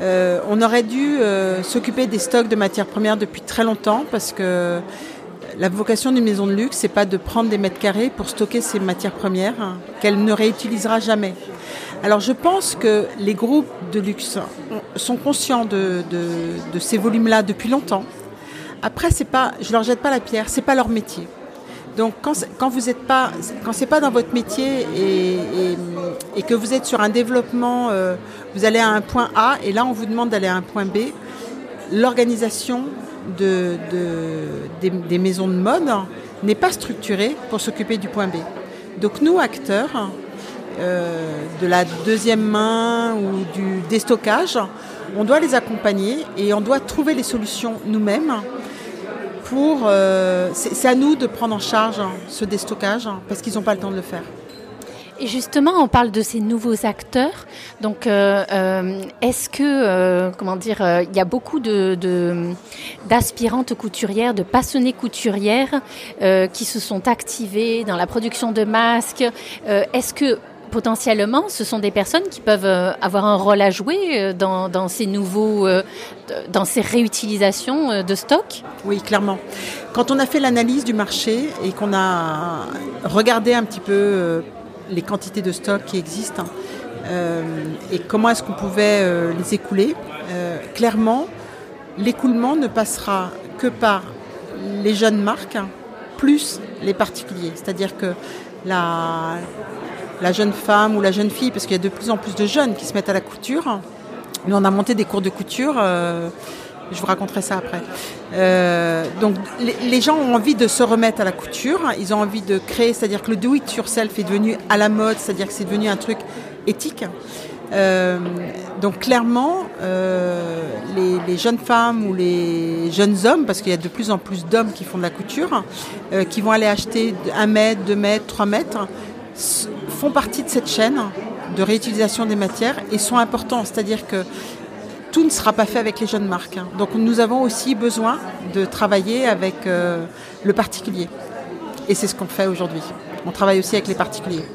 on aurait dû s'occuper des stocks de matières premières depuis très longtemps parce que la vocation d'une maison de luxe, c'est pas de prendre des mètres carrés pour stocker ces matières premières qu'elle ne réutilisera jamais. Alors je pense que les groupes de luxe sont conscients de, ces volumes-là depuis longtemps. Après, c'est pas, je leur jette pas la pierre, c'est pas leur métier. Donc quand, quand vous êtes pas, quand c'est pas dans votre métier et, que vous êtes sur un développement, euh, vous allez à un point A et là on vous demande d'aller à un point B, l'organisation de, des, des, maisons de mode n'est pas structurée pour s'occuper du point B. Donc nous acteurs, euh, de la deuxième main ou du déstockage, on doit les accompagner et on doit trouver les solutions nous-mêmes pour... Euh, c'est à nous de prendre en charge ce déstockage parce qu'ils n'ont pas le temps de le faire. Justement, on parle de ces nouveaux acteurs. Donc, euh, est-ce que, comment dire, il y a beaucoup de, d'aspirantes couturières, de passionnées couturières qui se sont activées dans la production de masques? est-ce que potentiellement, ce sont des personnes qui peuvent euh, avoir un rôle à jouer euh, dans, ces nouveaux, euh, dans ces réutilisations de stock? Oui, clairement. Quand on a fait l'analyse du marché et qu'on a regardé un petit peu les quantités de stock qui existent et comment est-ce qu'on pouvait les écouler, clairement, l'écoulement ne passera que par les jeunes marques plus les particuliers. C'est-à-dire que la, jeune femme ou la jeune fille, parce qu'il y a de plus en plus de jeunes qui se mettent à la couture. Nous, on a monté des cours de couture. Euh, je vous raconterai ça après. Euh, donc, les, gens ont envie de se remettre à la couture. Ils ont envie de créer, c'est-à-dire que le do it yourself est devenu à la mode, c'est-à-dire que c'est devenu un truc éthique. Euh, donc clairement, les, les, jeunes femmes ou les jeunes hommes, parce qu'il y a de plus en plus d'hommes qui font de la couture, qui vont aller acheter un mètre, deux mètres, trois mètres, font partie de cette chaîne de réutilisation des matières et sont importants. C'est-à-dire que tout ne sera pas fait avec les jeunes marques. Hein. Donc nous avons aussi besoin de travailler avec euh, le particulier. Et c'est ce qu'on fait aujourd'hui. On travaille aussi avec les particuliers.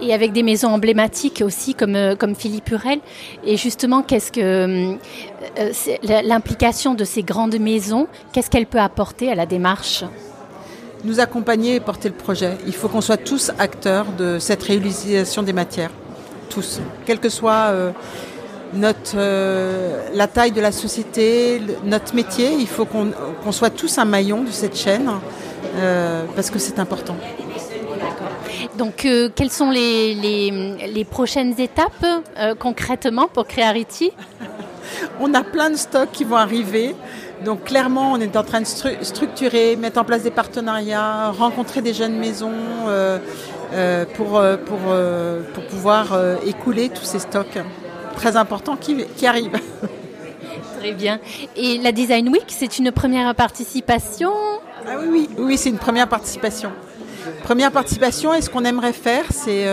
Et avec des maisons emblématiques aussi comme, euh, comme Philippe Hurel. Et justement, qu'est-ce que euh, l'implication de ces grandes maisons, qu'est-ce qu'elle peut apporter à la démarche? Nous accompagner et porter le projet. Il faut qu'on soit tous acteurs de cette réutilisation des matières. Tous. Quelle que soit euh, notre, euh, la taille de la société, notre métier, il faut qu'on soit tous un maillon de cette chaîne euh, parce que c'est important. Donc, quelles sont les, les, prochaines étapes concrètement pour Crearity On a plein de stocks qui vont arriver. Donc clairement, on est en train de structurer, mettre en place des partenariats, rencontrer des jeunes maisons euh, euh, pour, euh, pour, pour pouvoir écouler tous ces stocks très importants qui, qui arrivent. Très bien. Et la Design Week, c'est une première participation? Ah oui, oui, oui c'est une première participation. Première participation, et ce qu'on aimerait faire, c'est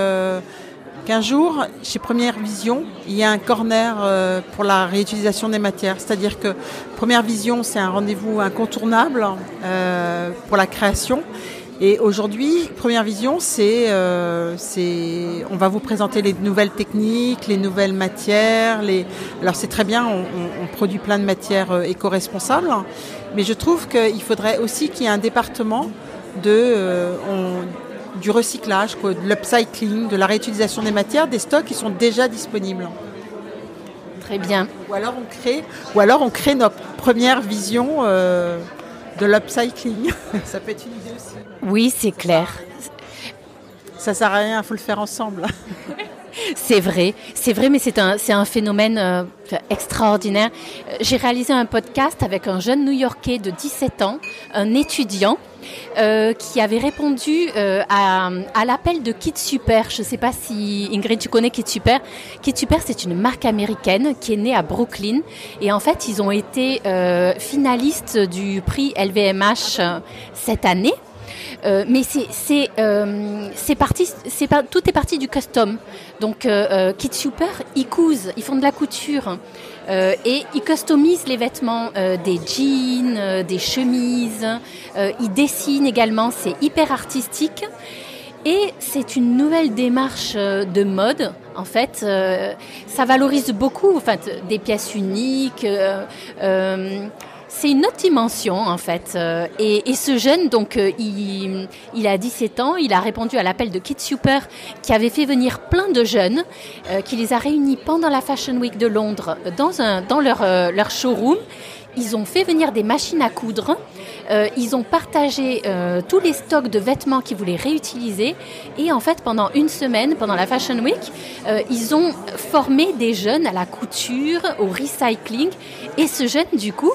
qu'un jour, chez Première Vision, il y a un corner euh, pour la réutilisation des matières. C'est-à-dire que Première Vision, c'est un rendez-vous incontournable euh, pour la création. Et aujourd'hui, Première Vision, euh, c'est, on va vous présenter les nouvelles techniques, les nouvelles matières. Les... Alors c'est très bien, on, produit plein de matières éco-responsables, mais je trouve qu'il faudrait aussi qu'il y ait un département de, du recyclage, de l'upcycling, de la réutilisation des matières, des stocks qui sont déjà disponibles. Très bien. Ou alors on crée, ou alors on crée notre première vision euh, de l'upcycling. Ça peut être une. Oui, c'est clair. Ça sert à rien, il faut le faire ensemble. C'est vrai, c'est vrai, mais c'est un, phénomène euh, extraordinaire. Euh, j'ai réalisé un podcast avec un jeune New-Yorkais de 17 ans, un étudiant, euh, qui avait répondu à, à l'appel de Kit Super. Je ne sais pas si Ingrid, tu connais Kit Super. Kit Super, c'est une marque américaine qui est née à Brooklyn. Et en fait, ils ont été finalistes du prix LVMH cette année. Euh, mais c'est euh, parti, c'est pas tout est parti du custom. Donc euh, euh ils cousent, ils font de la couture et ils customisent les vêtements des jeans, des chemises. ils dessinent également, c'est hyper artistique. Et c'est une nouvelle démarche de mode. En fait, ça valorise beaucoup en fait, des pièces uniques c'est une autre dimension en fait. Euh, et, ce jeune, donc, euh, il, a 17 ans, il a répondu à l'appel de Kid Super qui avait fait venir plein de jeunes, euh, qui les a réunis pendant la Fashion Week de Londres dans, leur showroom. Ils ont fait venir des machines à coudre. ils ont partagé tous les stocks de vêtements qu'ils voulaient réutiliser. Et en fait, pendant une semaine, pendant la Fashion Week, ils ont formé des jeunes à la couture, au recycling. Et ce jeune, du coup,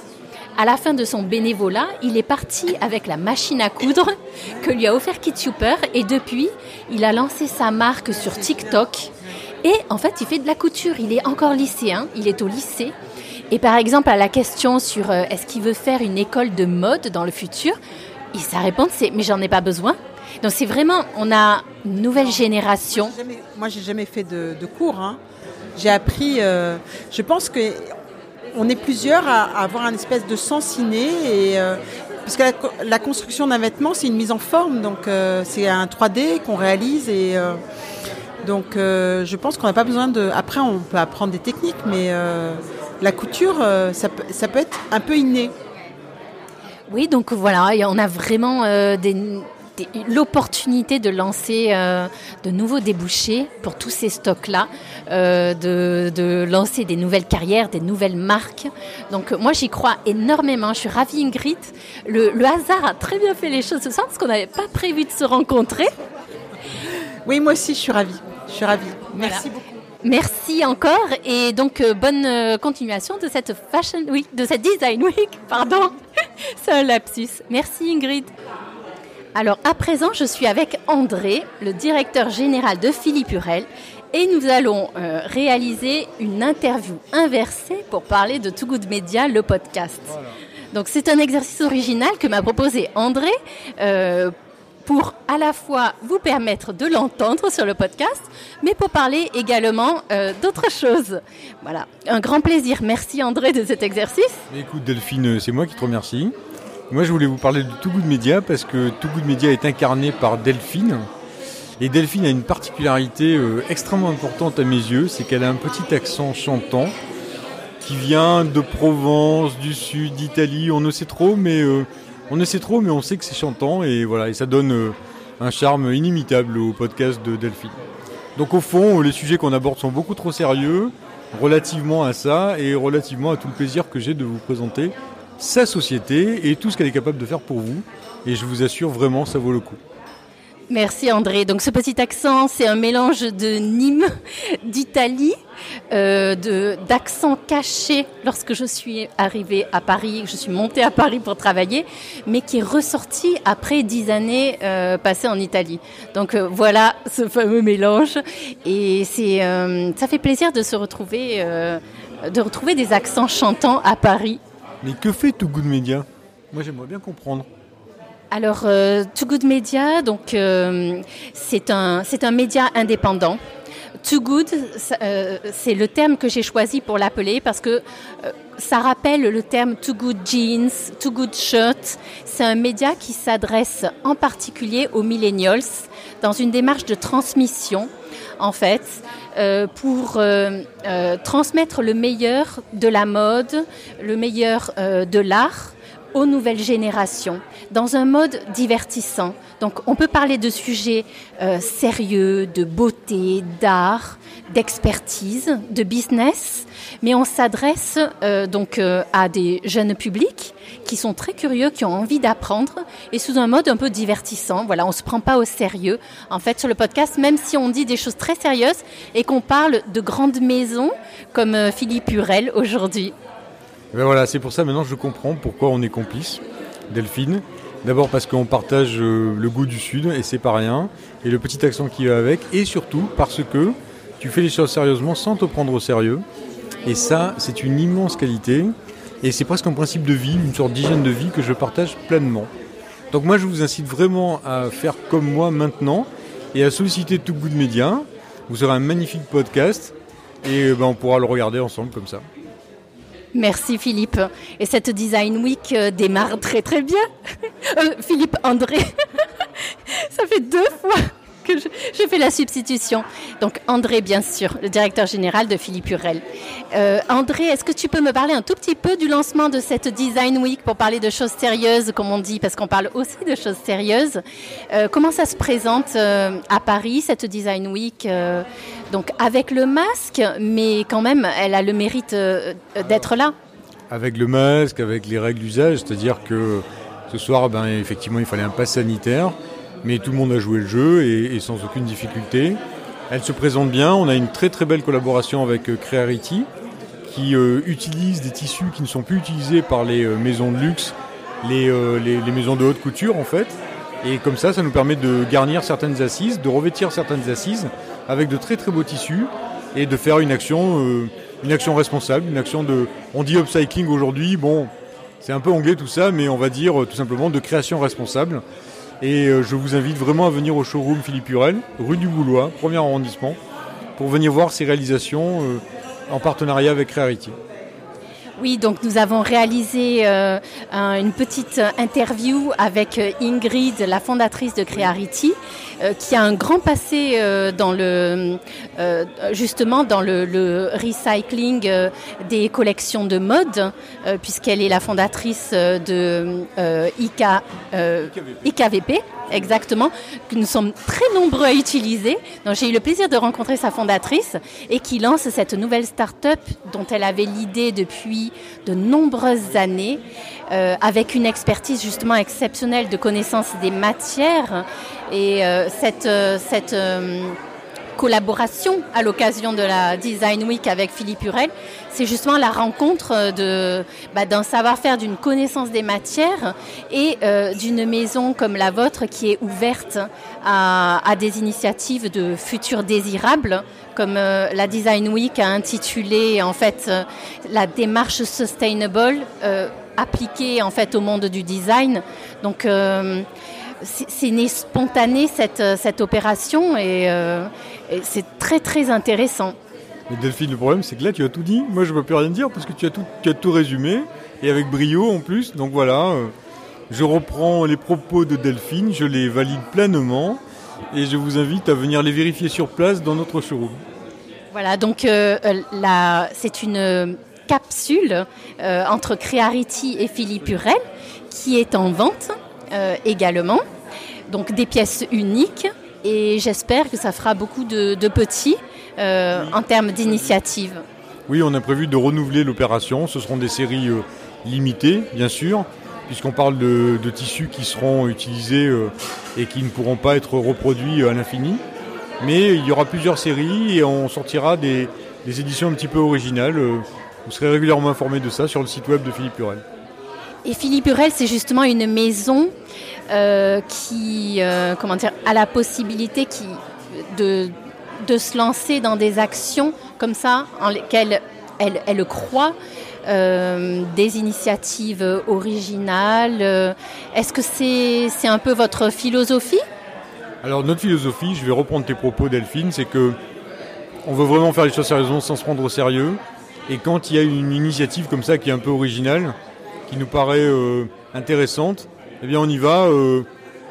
à la fin de son bénévolat, il est parti avec la machine à coudre que lui a offert Kit Super et depuis, il a lancé sa marque sur TikTok. Et en fait, il fait de la couture. Il est encore lycéen, il est au lycée. Et par exemple, à la question sur euh, est-ce qu'il veut faire une école de mode dans le futur, et sa réponse c'est mais j'en ai pas besoin. Donc c'est vraiment, on a une nouvelle génération. Moi, j'ai jamais fait de, cours. Hein. J'ai appris. Euh, je pense que on est plusieurs à, avoir un espèce de sens inné et euh, parce que la, construction d'un vêtement c'est une mise en forme donc euh, c'est un 3D qu'on réalise et euh, Donc je pense qu'on n'a pas besoin de... Après, on peut apprendre des techniques, mais la couture, ça peut, ça peut être un peu inné. Oui, donc voilà, on a vraiment des l'opportunité de lancer euh, de nouveaux débouchés pour tous ces stocks-là, euh, de, lancer des nouvelles carrières, des nouvelles marques. Donc moi j'y crois énormément. Je suis ravie Ingrid. Le, hasard a très bien fait les choses ce soir parce qu'on n'avait pas prévu de se rencontrer. Oui, moi aussi je suis ravie. Je suis ravie. Merci beaucoup. Merci encore et donc euh, bonne continuation de cette Fashion Week, de cette Design Week, pardon. C'est un lapsus. Merci Ingrid. Alors à présent, je suis avec André, le directeur général de Philippe Hurel, et nous allons euh, réaliser une interview inversée pour parler de Too Good Media, le podcast. Donc c'est un exercice original que m'a proposé André. Euh, pour à la fois vous permettre de l'entendre sur le podcast, mais pour parler également euh, d'autres choses. Voilà, un grand plaisir. Merci André de cet exercice. Écoute Delphine, c'est moi qui te remercie. Moi, je voulais vous parler de Too Good Media parce que Too Good Media est incarné par Delphine. Et Delphine a une particularité euh, extrêmement importante à mes yeux, c'est qu'elle a un petit accent chantant qui vient de Provence, du sud, d'Italie. On ne sait trop, mais euh, on ne sait trop, mais on sait que c'est chantant et voilà, et ça donne euh, un charme inimitable au podcast de Delphine. Donc au fond, les sujets qu'on aborde sont beaucoup trop sérieux relativement à ça et relativement à tout le plaisir que j'ai de vous présenter sa société et tout ce qu'elle est capable de faire pour vous. Et je vous assure vraiment, ça vaut le coup. Merci André. Donc ce petit accent, c'est un mélange de Nîmes, d'Italie, euh, d'accent caché lorsque je suis arrivée à Paris, je suis montée à Paris pour travailler, mais qui est ressorti après dix années euh, passées en Italie. Donc euh, voilà ce fameux mélange, et c'est euh, ça fait plaisir de se retrouver, de retrouver des accents chantants à Paris mais que fait Too Good Media? Moi, j'aimerais bien comprendre. Alors, euh, Too Good Media, donc euh, c'est un média indépendant. Too Good, euh, c'est le terme que j'ai choisi pour l'appeler parce que ça rappelle le terme Too Good Jeans, Too Good Shirt. C'est un média qui s'adresse en particulier aux millennials dans une démarche de transmission, en fait. Euh, pour euh, euh, transmettre le meilleur de la mode, le meilleur de l'art aux nouvelles générations, dans un mode divertissant. Donc on peut parler de sujets sérieux, de beauté, d'art, d'expertise, de business, mais on s'adresse donc à des jeunes publics qui sont très curieux, qui ont envie d'apprendre et sous un mode un peu divertissant. Voilà, on se prend pas au sérieux. En fait, sur le podcast, même si on dit des choses très sérieuses et qu'on parle de grandes maisons comme euh, Philippe Hurel aujourd'hui. Ben voilà, c'est pour ça maintenant je comprends pourquoi on est complice, Delphine. D'abord parce qu'on partage euh, le goût du Sud et c'est pas rien, et le petit accent qui va avec, et surtout parce que tu fais les choses sérieusement sans te prendre au sérieux. Et ça, c'est une immense qualité. Et c'est presque un principe de vie, une sorte d'hygiène de vie que je partage pleinement. Donc moi je vous incite vraiment à faire comme moi maintenant et à solliciter tout Good Media. Vous aurez un magnifique podcast et ben, on pourra le regarder ensemble comme ça. Merci Philippe. Et cette Design Week euh, démarre très très bien. Euh, Philippe André, ça fait deux fois je, fais la substitution. Donc André, bien sûr, le directeur général de Philippe Hurel. Euh, André, est-ce que tu peux me parler un tout petit peu du lancement de cette Design Week pour parler de choses sérieuses, comme on dit, parce qu'on parle aussi de choses sérieuses. Euh, comment ça se présente euh, à Paris, cette Design Week Donc avec le masque, mais quand même, elle a le mérite d'être là. Avec le masque, avec les règles d'usage, c'est-à-dire que ce soir, ben, effectivement, il fallait un pass sanitaire mais tout le monde a joué le jeu et, sans aucune difficulté. Elle se présente bien, on a une très très belle collaboration avec euh, Crearity qui euh, utilise des tissus qui ne sont plus utilisés par les euh, maisons de luxe, les, les, maisons de haute couture en fait. Et comme ça, ça nous permet de garnir certaines assises, de revêtir certaines assises avec de très très beaux tissus et de faire une action, une action responsable, une action de... On dit upcycling aujourd'hui, bon, c'est un peu anglais tout ça, mais on va dire tout simplement de création responsable. Et euh, je vous invite vraiment à venir au showroom Philippe Hurel, rue du Boulois, premier arrondissement, pour venir voir ces réalisations euh, en partenariat avec Crearity. Oui, donc nous avons réalisé euh, une petite interview avec euh, Ingrid, la fondatrice de Crearity, euh, qui a un grand passé dans le justement dans le, recycling des collections de mode, puisqu'elle est la fondatrice de IK, IKVP exactement, que nous sommes très nombreux à utiliser. Donc j'ai eu le plaisir de rencontrer sa fondatrice et qui lance cette nouvelle start-up dont elle avait l'idée depuis de nombreuses années, euh, avec une expertise justement exceptionnelle de connaissance des matières. Et euh, cette, euh, collaboration à l'occasion de la Design Week avec Philippe Hurel, c'est justement la rencontre de, bah, d'un savoir-faire, d'une connaissance des matières et d'une maison comme la vôtre qui est ouverte à, des initiatives de futurs désirables, comme euh, la Design Week a intitulé en fait euh, la démarche sustainable appliquée en fait au monde du design. Donc c'est né spontané cette, cette opération et, c'est très très intéressant. Mais Delphine, le problème c'est que là tu as tout dit. Moi je ne peux plus rien dire parce que tu as tout, tu as tout résumé et avec brio en plus. Donc voilà, euh, je reprends les propos de Delphine, je les valide pleinement et je vous invite à venir les vérifier sur place dans notre showroom. Voilà, donc euh, euh, c'est une capsule entre Crearity et Philippe Hurel qui est en vente également. Donc des pièces uniques et j'espère que ça fera beaucoup de, petits euh, en termes d'initiative. Oui, on a prévu de renouveler l'opération. Ce seront des séries euh, limitées, bien sûr, puisqu'on parle de, tissus qui seront utilisés euh, et qui ne pourront pas être reproduits à l'infini. Mais il y aura plusieurs séries et on sortira des, éditions un petit peu originales. Vous serez régulièrement informé de ça sur le site web de Philippe Hurel. Et Philippe Hurel, c'est justement une maison euh, qui euh, comment a la possibilité qui, de, se lancer dans des actions comme ça, en lesquelles elle, elle croit, euh, des initiatives originales. Est-ce que c'est un peu votre philosophie? Alors notre philosophie, je vais reprendre tes propos Delphine, c'est que on veut vraiment faire les choses sérieusement sans se prendre au sérieux. Et quand il y a une initiative comme ça qui est un peu originale, qui nous paraît intéressante, eh bien on y va euh,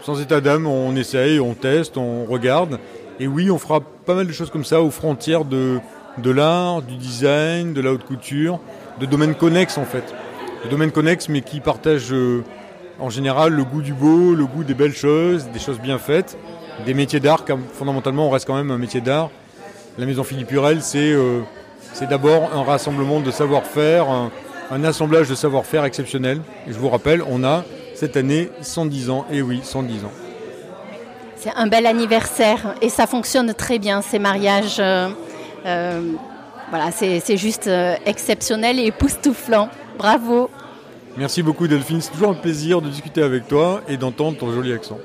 sans état d'âme, on essaye, on teste, on regarde. Et oui, on fera pas mal de choses comme ça aux frontières de, de l'art, du design, de la haute couture, de domaines connexes en fait. De domaines connexes mais qui partagent euh, en général le goût du beau, le goût des belles choses, des choses bien faites, des métiers d'art, car fondamentalement on reste quand même un métier d'art. La maison Philippe Hurel, c'est euh, d'abord un rassemblement de savoir-faire, un, assemblage de savoir-faire exceptionnel. Et je vous rappelle, on a cette année 110 ans. Et oui, 110 ans. C'est un bel anniversaire et ça fonctionne très bien, ces mariages. Euh, voilà, c'est juste euh, exceptionnel et époustouflant. Bravo. Merci beaucoup Delphine, c'est toujours un plaisir de discuter avec toi et d'entendre ton joli accent.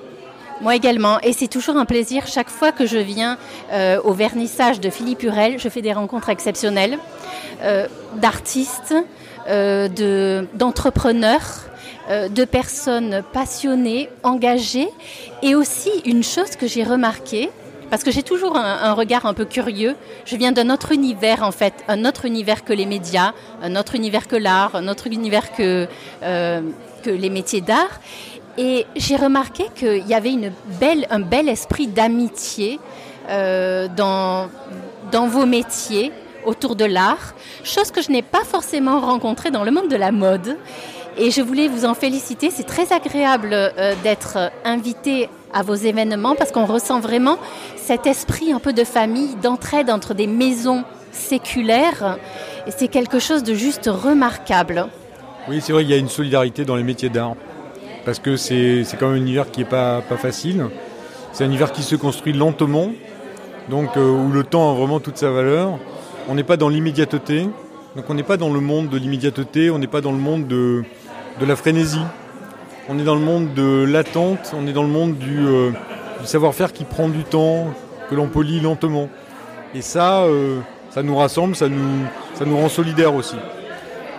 Moi également, et c'est toujours un plaisir chaque fois que je viens au vernissage de Philippe Hurel, je fais des rencontres exceptionnelles d'artistes, d'entrepreneurs. Euh, de personnes passionnées, engagées, et aussi une chose que j'ai remarquée, parce que j'ai toujours un, regard un peu curieux. Je viens d'un autre univers en fait, un autre univers que les médias, un autre univers que l'art, un autre univers que, euh, que les métiers d'art. Et j'ai remarqué qu'il y avait une belle, un bel esprit d'amitié euh, dans, dans vos métiers autour de l'art, chose que je n'ai pas forcément rencontrée dans le monde de la mode. Et je voulais vous en féliciter. C'est très agréable euh, d'être invité à vos événements parce qu'on ressent vraiment cet esprit un peu de famille, d'entraide entre des maisons séculaires. Et c'est quelque chose de juste remarquable. Oui, c'est vrai qu'il y a une solidarité dans les métiers d'art. Parce que c'est quand même un univers qui n'est pas, pas facile. C'est un univers qui se construit lentement, donc euh, où le temps a vraiment toute sa valeur. On n'est pas dans l'immédiateté, donc on n'est pas dans le monde de l'immédiateté, on n'est pas dans le monde de, de la frénésie. On est dans le monde de l'attente, on est dans le monde euh, du, savoir-faire qui prend du temps, que l'on polie lentement. Et ça, euh, ça nous rassemble, ça nous, rend solidaires aussi.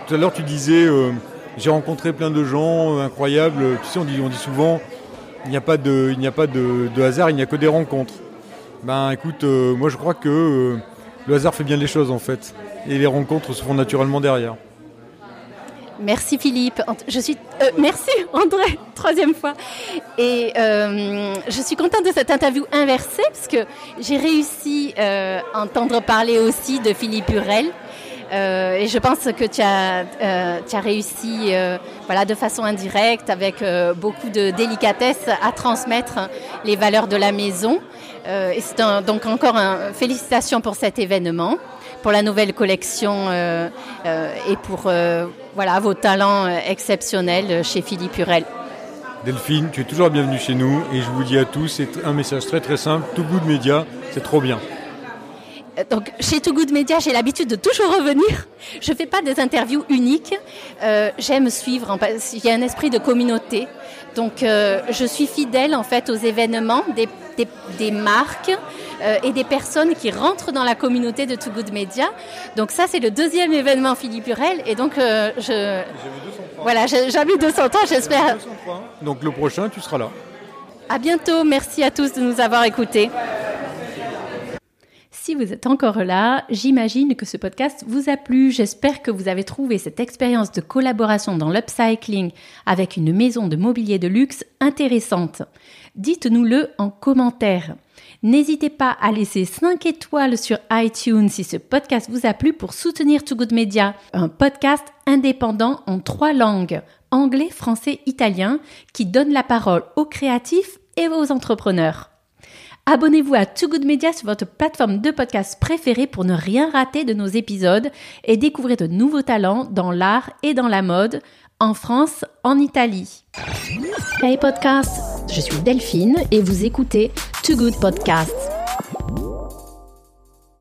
Tout à l'heure, tu disais, euh, j'ai rencontré plein de gens incroyables. Tu sais, on dit, on dit souvent, il n'y a pas, de, il n'y a pas de, hasard, il n'y a que des rencontres. Ben écoute, moi je crois que le hasard fait bien les choses en fait. Et les rencontres se font naturellement derrière. Merci Philippe. Je suis euh, merci André, troisième fois. Et euh, je suis contente de cette interview inversée parce que j'ai réussi euh, à entendre parler aussi de Philippe Hurel. et je pense que tu as, tu as réussi voilà, de façon indirecte, avec beaucoup de délicatesse, à transmettre les valeurs de la maison. et c'est donc encore un, félicitations pour cet événement pour la nouvelle collection euh, euh, et pour euh, voilà, vos talents exceptionnels chez Philippe Hurel. Delphine, tu es toujours bienvenue chez nous et je vous dis à tous, c'est un message très très simple, Too Good Media, c'est trop bien. Donc, chez Too Good Media, j'ai l'habitude de toujours revenir. Je ne fais pas des interviews uniques. J'aime suivre. Il y a un esprit de communauté. Donc, je suis fidèle en fait aux événements des, des, des marques, euh, et des personnes qui rentrent dans la communauté de Too Good Media. Donc ça, c'est le deuxième événement Philippe Hurel. Et donc, euh, je... Voilà, j'avais 203, j'espère. Donc le prochain, tu seras là. À bientôt. Merci à tous de nous avoir écoutés. Si vous êtes encore là, j'imagine que ce podcast vous a plu. J'espère que vous avez trouvé cette expérience de collaboration dans l'upcycling avec une maison de mobilier de luxe intéressante. Dites-nous-le en commentaire. N'hésitez pas à laisser 5 étoiles sur iTunes si ce podcast vous a plu pour soutenir Too Good Media, un podcast indépendant en trois langues, anglais, français, italien, qui donne la parole aux créatifs et aux entrepreneurs. Abonnez-vous à Too Good Media sur votre plateforme de podcast préférée pour ne rien rater de nos épisodes et découvrir de nouveaux talents dans l'art et dans la mode, en France, en Italie. Hey podcast, je suis Delphine et vous écoutez Too Good Podcast.